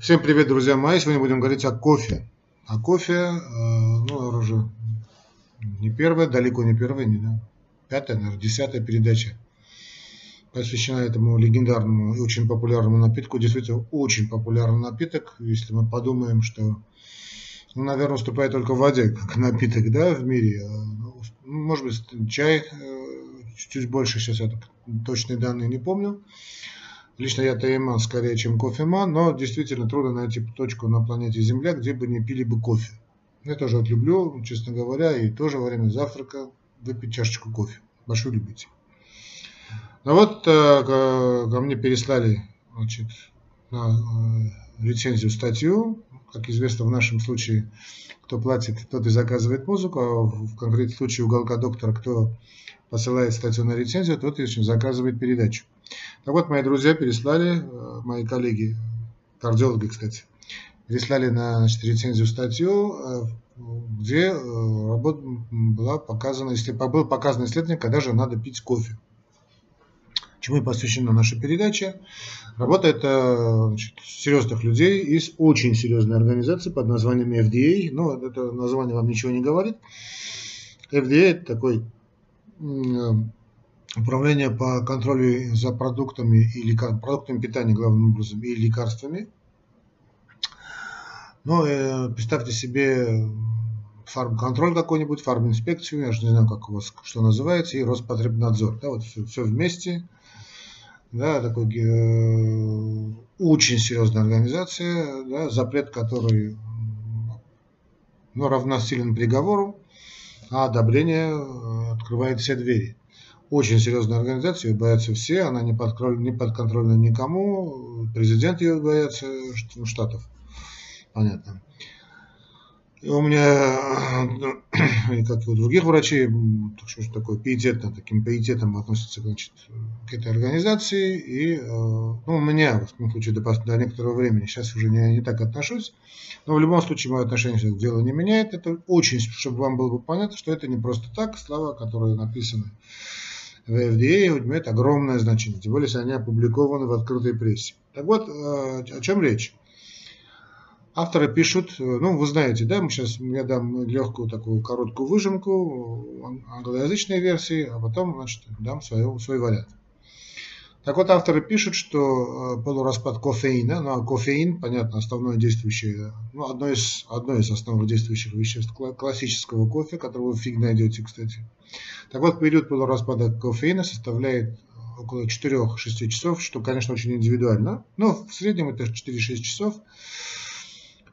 Всем привет, друзья мои! Сегодня будем говорить о кофе. О кофе, э, ну, уже не первая, далеко не первая, не да, пятая, наверное, десятая передача посвящена этому легендарному и очень популярному напитку. Действительно, очень популярный напиток, если мы подумаем, что, ну, наверное, уступает только в воде, как напиток, да, в мире. А, ну, может быть, чай э, чуть больше, сейчас я точные данные не помню. Лично я тайман скорее, чем кофеман, но действительно трудно найти точку на планете Земля, где бы не пили бы кофе. Я тоже вот люблю, честно говоря, и тоже во время завтрака выпить чашечку кофе. Большой любитель. Ну вот э, ко мне переслали значит, на э, лицензию статью. Как известно, в нашем случае, кто платит, тот и заказывает музыку, а в конкретном случае уголка доктора, кто посылает статью на лицензию, тот и заказывает передачу. Так вот, мои друзья переслали, э, мои коллеги, кардиологи, кстати, переслали на значит, рецензию статью, э, где э, была показана, если был показан исследование, когда же надо пить кофе. Чему и посвящена наша передача. Работа это значит, серьезных людей из очень серьезной организации под названием FDA. Но ну, это название вам ничего не говорит. FDA это такой управление по контролю за продуктами и лекар... продуктами питания главным образом и лекарствами. Ну, э, представьте себе фармконтроль какой-нибудь, фарминспекцию, я же не знаю, как у вас что называется, и Роспотребнадзор. Да, вот все, все вместе. Да, такой э, очень серьезная организация, да, запрет который ну, равносилен приговору, а одобрение э, открывает все двери очень серьезная организация, ее боятся все, она не, подконтрольна, не подконтрольна никому, президент ее боятся, ну, штатов, понятно. У меня, и как и у других врачей, что такое, пиететно, таким пиететом относятся значит, к этой организации. И э, ну, у меня, в том случае, до, до некоторого времени, сейчас уже не, не так отношусь. Но в любом случае, мое отношение к делу не меняет. Это очень, чтобы вам было бы понятно, что это не просто так, слова, которые написаны в FDA имеют огромное значение, тем более, если они опубликованы в открытой прессе. Так вот, э, о чем речь? Авторы пишут, э, ну, вы знаете, да, мы сейчас, я дам легкую такую короткую выжимку англоязычной версии, а потом, значит, дам свой, свой вариант. Так вот, авторы пишут, что э, полураспад кофеина, ну а кофеин, понятно, основное действующее, ну, одно из, одно из основных действующих веществ классического кофе, которого фиг найдете, кстати. Так вот, период полураспада кофеина составляет около 4-6 часов, что, конечно, очень индивидуально, но в среднем это 4-6 часов.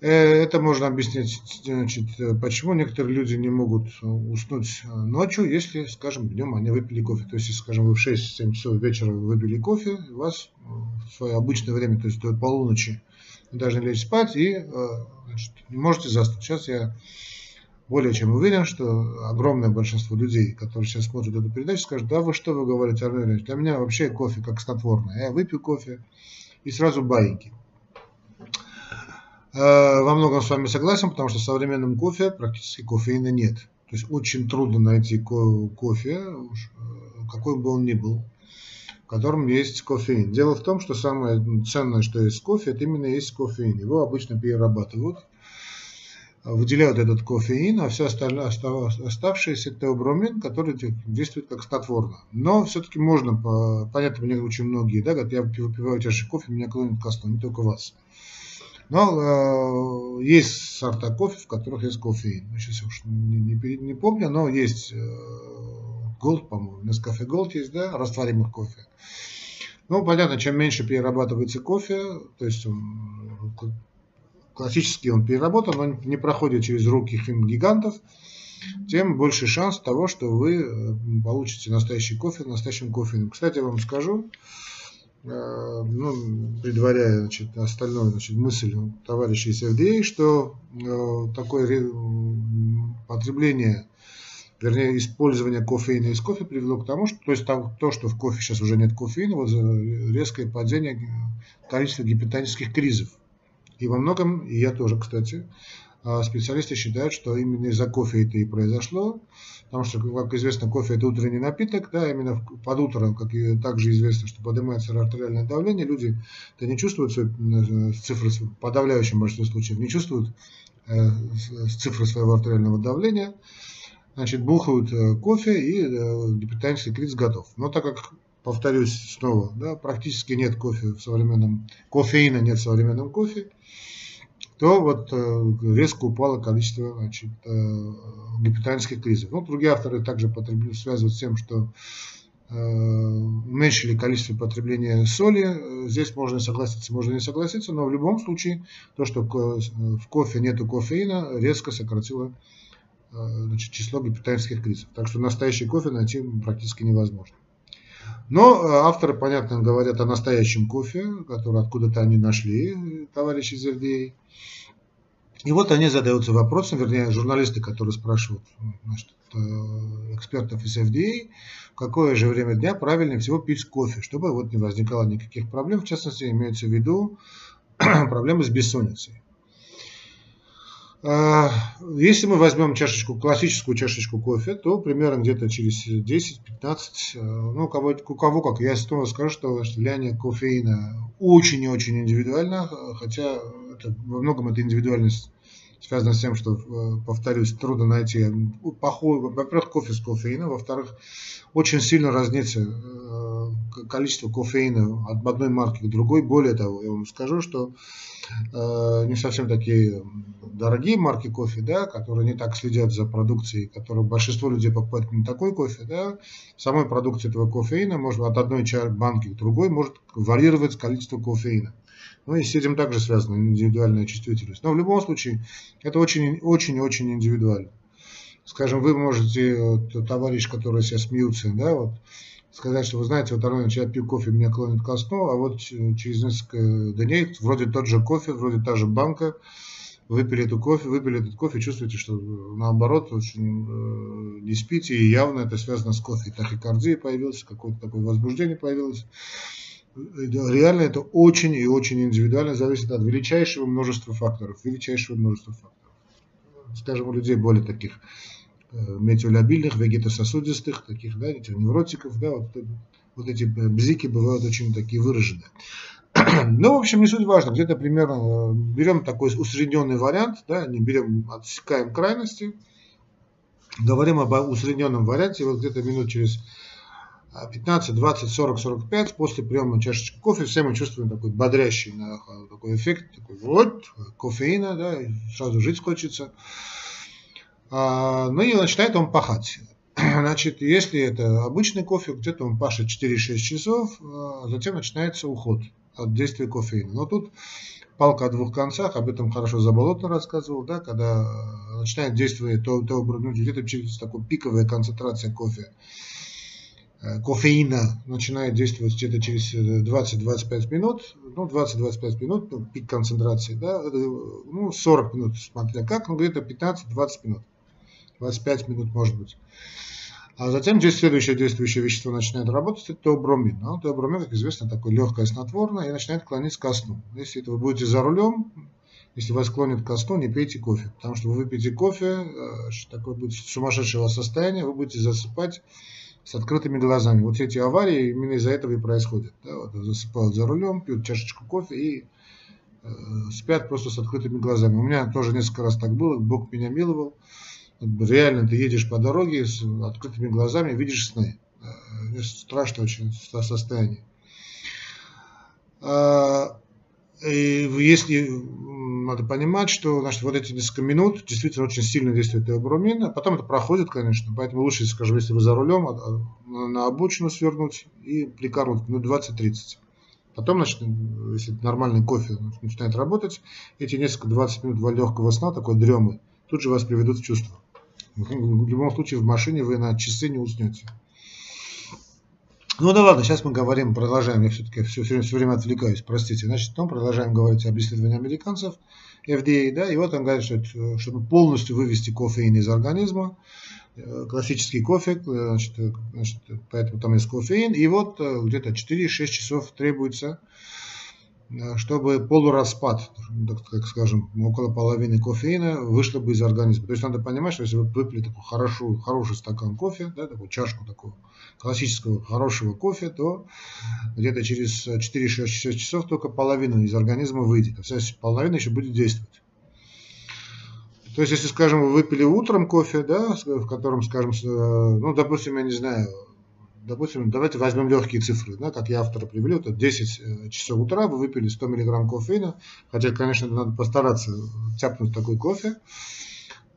Э, это можно объяснить, значит, почему некоторые люди не могут уснуть ночью, если, скажем, днем они выпили кофе. То есть, если, скажем, вы в 6-7 часов вечера выпили кофе, у вас в свое обычное время, то есть до полуночи, вы должны лечь спать и э, значит, не можете заснуть. Сейчас я более чем уверен, что огромное большинство людей, которые сейчас смотрят эту передачу, скажут, да вы что вы говорите, Армен для меня вообще кофе как снотворное. Я выпью кофе и сразу баиньки. Э, во многом с вами согласен, потому что в современном кофе практически кофеина нет. То есть очень трудно найти кофе, э, какой бы он ни был, в котором есть кофеин. Дело в том, что самое ценное, что есть кофе, это именно есть кофеин. Его обычно перерабатывают, выделяют этот кофеин, а все остальное, оставшееся теобромин, который действует как снотворно. Но все-таки можно, понятно, мне очень многие, да, говорят, я выпиваю чаще кофе, меня клонит ко сну, не только вас. Но э, есть сорта кофе, в которых есть кофеин. Ну, сейчас я уж не, не, не помню, но есть э, Gold, по-моему, Nescafe Gold есть, да, растворимых кофе. Ну, понятно, чем меньше перерабатывается кофе, то есть он, классически он переработан, но не проходит через руки хим-гигантов, тем больше шанс того, что вы э, получите настоящий кофе настоящим кофеином. Кстати, я вам скажу, ну, предваряя значит, остальную значит, мысль товарища из FDA, что э, такое потребление, вернее, использование кофеина из кофе привело к тому, что, то есть там, то, что в кофе сейчас уже нет кофеина, вот резкое падение количества гипертонических кризов. И во многом, и я тоже, кстати, специалисты считают, что именно из-за кофе это и произошло, потому что, как известно, кофе это утренний напиток, да, именно под утро, как и также известно, что поднимается артериальное давление, люди это не чувствуют э, цифры, в подавляющем большинстве случаев, не чувствуют э, цифры своего артериального давления, значит, бухают э, кофе и гипертонический криз готов. Но так как, повторюсь снова, да, практически нет кофе в современном, кофеина нет в современном кофе, то вот э, резко упало количество значит, э, гипертонических кризисов. Ну, другие авторы также связывают с тем, что э, уменьшили количество потребления соли. Здесь можно согласиться, можно не согласиться, но в любом случае то, что в кофе нету кофеина, резко сократило значит, число гипертонических кризисов. Так что настоящий кофе найти практически невозможно. Но авторы, понятно, говорят о настоящем кофе, который откуда-то они нашли, товарищи FDA. И вот они задаются вопросом, вернее, журналисты, которые спрашивают значит, э, экспертов из FDA, в какое же время дня правильнее всего пить кофе, чтобы вот не возникало никаких проблем. В частности, имеется в виду проблемы с бессонницей. А, если мы возьмем чашечку, классическую чашечку кофе, то примерно где-то через 10-15, э, ну, у кого, у кого как, я снова скажу, что влияние кофеина очень и очень индивидуально, хотя это, во многом эта индивидуальность связана с тем, что, э, повторюсь, трудно найти во-первых, кофе с кофеином, во-вторых, очень сильно разнится э, количество кофеина от одной марки к другой. Более того, я вам скажу, что э, не совсем такие дорогие марки кофе, да, которые не так следят за продукцией, которую большинство людей покупают не такой кофе, да, самой продукции этого кофеина может от одной банки к другой может варьировать количество кофеина. Ну и с этим также связана индивидуальная чувствительность. Но в любом случае это очень-очень-очень индивидуально. Скажем, вы можете, вот, товарищ, который сейчас смеются, да, вот, сказать, что вы знаете, вот Армен, я пью кофе, меня клонит ко сну, а вот через несколько дней вроде тот же кофе, вроде та же банка, выпили эту кофе, выпили этот кофе, чувствуете, что наоборот очень э, не спите, и явно это связано с кофе. И тахикардия появилась, какое-то такое возбуждение появилось реально это очень и очень индивидуально зависит от величайшего множества факторов, величайшего множества факторов. Скажем, у людей более таких э, метеолябильных, вегетососудистых, таких, да, этих невротиков, да, вот, вот эти бзики бывают очень такие выраженные. Ну, в общем, не суть важно, где-то примерно э, берем такой усредненный вариант, да, не берем, отсекаем крайности, говорим об усредненном варианте, вот где-то минут через 15, 20, 40, 45 после приема чашечки кофе все мы чувствуем такой бодрящий такой эффект, такой вот, кофеина, да, сразу жить хочется. А, ну и начинает он пахать. Значит, если это обычный кофе, где-то он пашет 4-6 часов, а затем начинается уход от действия кофеина. Но тут палка о двух концах, об этом хорошо Заболотно рассказывал, да, когда начинает действовать то, то ну, где-то через такую пиковая концентрация кофе Э, кофеина начинает действовать где-то через 20-25 минут, ну 20-25 минут, ну, пик концентрации, да, ну 40 минут, смотря как, ну где-то 15-20 минут, 25 минут может быть. А затем следующее действующее вещество начинает работать, это теобромин. Ну, теобромин, как известно, такое легкое снотворное и начинает клонить ко сну. Если это вы будете за рулем, если вас клонит ко сну, не пейте кофе, потому что вы выпьете кофе, э, такое будет сумасшедшего состояния, вы будете засыпать с открытыми глазами. Вот эти аварии именно из-за этого и происходят. Да, вот засыпают за рулем, пьют чашечку кофе и э, спят просто с открытыми глазами. У меня тоже несколько раз так было, Бог меня миловал. Реально ты едешь по дороге с открытыми глазами, видишь сны. Э, страшное очень состояние. А, и если надо понимать, что значит, вот эти несколько минут действительно очень сильно действует теобромин, а потом это проходит, конечно, поэтому лучше, скажем, если вы за рулем, а, а, на обочину свернуть и прикорнуть минут 20-30. Потом, значит, если нормальный кофе начинает работать, эти несколько 20 минут легкого сна, такой дремы, тут же вас приведут в чувство. В любом случае в машине вы на часы не уснете. Ну да ладно, сейчас мы говорим, продолжаем, я все-таки все, все, все время отвлекаюсь, простите. Значит, мы продолжаем говорить об исследовании американцев, FDA, да, и вот он говорит, что чтобы полностью вывести кофеин из организма, э, классический кофе, э, значит, э, значит, поэтому там есть кофеин, и вот где-то 4-6 часов требуется Э, чтобы полураспад, так, скажем, около половины кофеина вышло бы из организма. То есть надо понимать, что если вы выпили такой хороший, хороший стакан кофе, да, такую чашку такого классического хорошего кофе, то где-то через 4-6 часов только половина из организма выйдет, а вся половина еще будет действовать. То есть, если, скажем, вы выпили утром кофе, да, в котором, скажем, ну, допустим, я не знаю, допустим, давайте возьмем легкие цифры, да, как я автора привел, это 10 э, часов утра, вы выпили 100 мг кофеина, хотя, конечно, надо постараться тяпнуть такой кофе,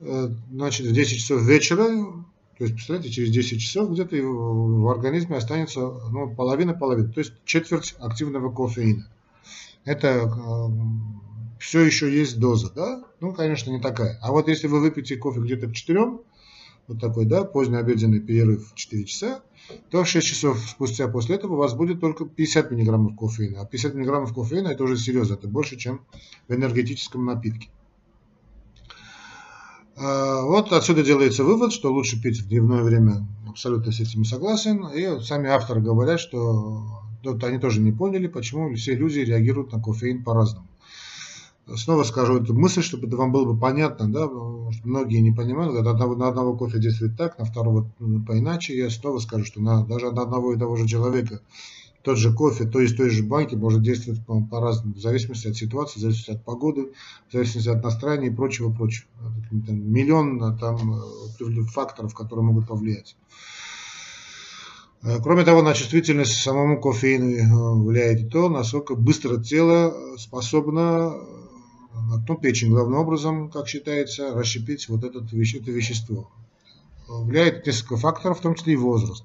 э, значит, в 10 часов вечера, то есть, представляете, через 10 часов где-то в организме останется ну, половина-половина, то есть четверть активного кофеина. Это э, все еще есть доза, да? Ну, конечно, не такая. А вот если вы выпьете кофе где-то к 4, вот такой, да, поздний обеденный перерыв в 4 часа, то 6 часов спустя после этого у вас будет только 50 мг кофеина. А 50 мг кофеина это уже серьезно, это больше, чем в энергетическом напитке. А, вот отсюда делается вывод, что лучше пить в дневное время. Абсолютно с этим согласен. И сами авторы говорят, что вот они тоже не поняли, почему все люди реагируют на кофеин по-разному снова скажу эту мысль, чтобы это вам было бы понятно, да, многие не понимают, когда одного, на одного кофе действует так, на второго ну, поиначе, я снова скажу, что на, даже на одного и того же человека тот же кофе, то из той же банки может действовать по- по-разному, в зависимости от ситуации, в зависимости от погоды, в зависимости от настроения и прочего-прочего. Миллион э, там э, факторов, которые могут повлиять. Э, кроме того, на чувствительность самому кофеину влияет и то, насколько быстро тело способно ну, печень главным образом, как считается, расщепить вот этот, это вещество. Влияет несколько факторов, в том числе и возраст.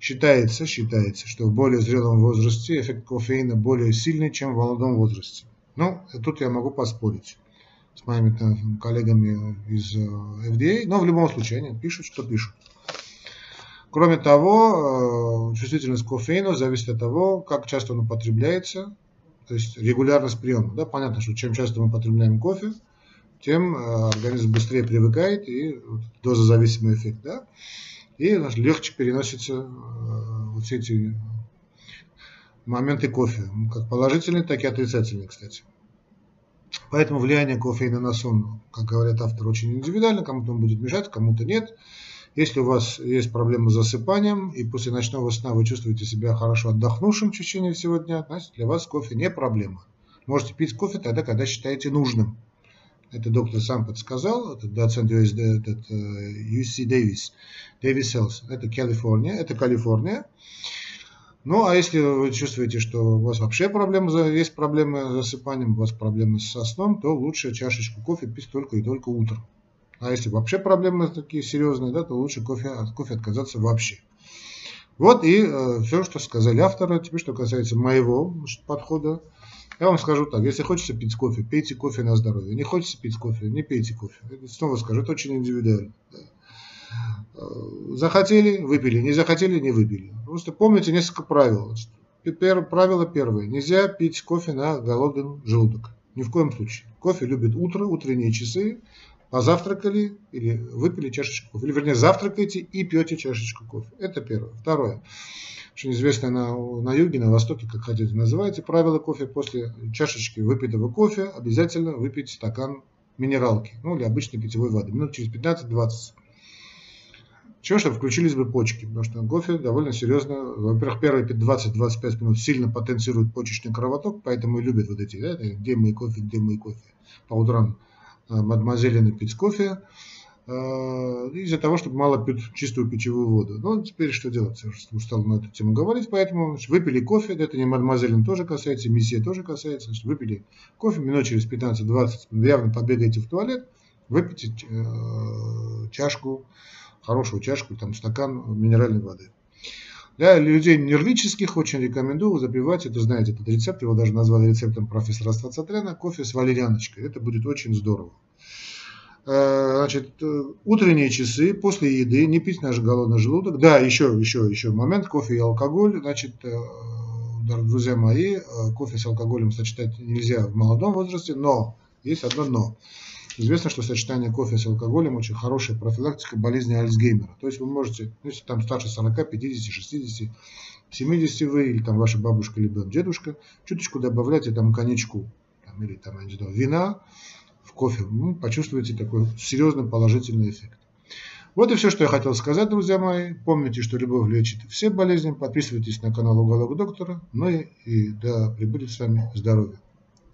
Считается, считается, что в более зрелом возрасте эффект кофеина более сильный, чем в молодом возрасте. Ну, тут я могу поспорить с моими коллегами из э, FDA, но в любом случае они пишут, что пишут. Кроме того, э, чувствительность кофеина зависит от того, как часто он употребляется, то есть регулярность приема. Да, понятно, что чем часто мы потребляем кофе, тем э, организм быстрее привыкает и дозозависимый эффект, да, и легче переносятся э, вот все эти моменты кофе, как положительные, так и отрицательные, кстати. Поэтому влияние кофеина на сон, как говорят авторы, очень индивидуально, кому-то он будет мешать, кому-то нет. Если у вас есть проблемы с засыпанием, и после ночного сна вы чувствуете себя хорошо отдохнувшим в течение всего дня, значит для вас кофе не проблема. Можете пить кофе тогда, когда считаете нужным. Это доктор сам подсказал, это доцент US, этот, UC Дэвис, Дэвис Health. Это Калифорния, это Калифорния. Ну, а если вы чувствуете, что у вас вообще проблемы, есть проблемы с засыпанием, у вас проблемы со сном, то лучше чашечку кофе пить только и только утром. А если вообще проблемы такие серьезные, да, то лучше кофе, от кофе отказаться вообще. Вот и э, все, что сказали авторы. Теперь, что касается моего подхода, я вам скажу так, если хочется пить кофе, пейте кофе на здоровье. Не хочется пить кофе, не пейте кофе. Снова скажу, это очень индивидуально. Э, захотели, выпили, не захотели, не выпили. Просто помните несколько правил. Правило первое. Нельзя пить кофе на голодный желудок. Ни в коем случае. Кофе любит утро, утренние часы позавтракали или выпили чашечку кофе. Или, вернее, завтракаете и пьете чашечку кофе. Это первое. Второе. Очень известное на, на юге, на востоке, как хотите называйте, правило кофе после чашечки выпитого кофе обязательно выпить стакан минералки, ну или обычной питьевой воды, минут через 15-20. Чего, чтобы включились бы почки, потому что кофе довольно серьезно, во-первых, первые 20-25 минут сильно потенцирует почечный кровоток, поэтому и любят вот эти, да, где мой кофе, где мой кофе по утрам Э, мадемуазелины пить кофе э, из-за того, чтобы мало пьют чистую пищевую воду. Ну, теперь что делать? Я устал на эту тему говорить, поэтому выпили кофе, это не мадемуазелин тоже касается, месье тоже касается, значит, выпили кофе, минут через 15-20, явно побегаете в туалет, выпейте э, чашку, хорошую чашку, там стакан минеральной воды. Для людей нервических очень рекомендую запивать, это знаете, этот рецепт, его даже назвали рецептом профессора Ствацатряна, кофе с валерьяночкой. Это будет очень здорово. Э, значит, э, утренние часы после еды, не пить наш голодный желудок. Да, еще, еще, еще момент, кофе и алкоголь. Значит, э, друзья мои, кофе с алкоголем сочетать нельзя в молодом возрасте, но есть одно но. Известно, что сочетание кофе с алкоголем очень хорошая профилактика болезни Альцгеймера. То есть вы можете, ну, если там старше 40, 50, 60, 70 вы, или там ваша бабушка, либо дедушка, чуточку добавляйте там коньячку, там, или там, не знаю, вина в кофе, ну, почувствуете такой серьезный положительный эффект. Вот и все, что я хотел сказать, друзья мои. Помните, что любовь лечит все болезни. Подписывайтесь на канал Уголок Доктора. Ну и, и да, прибудет с вами здоровье.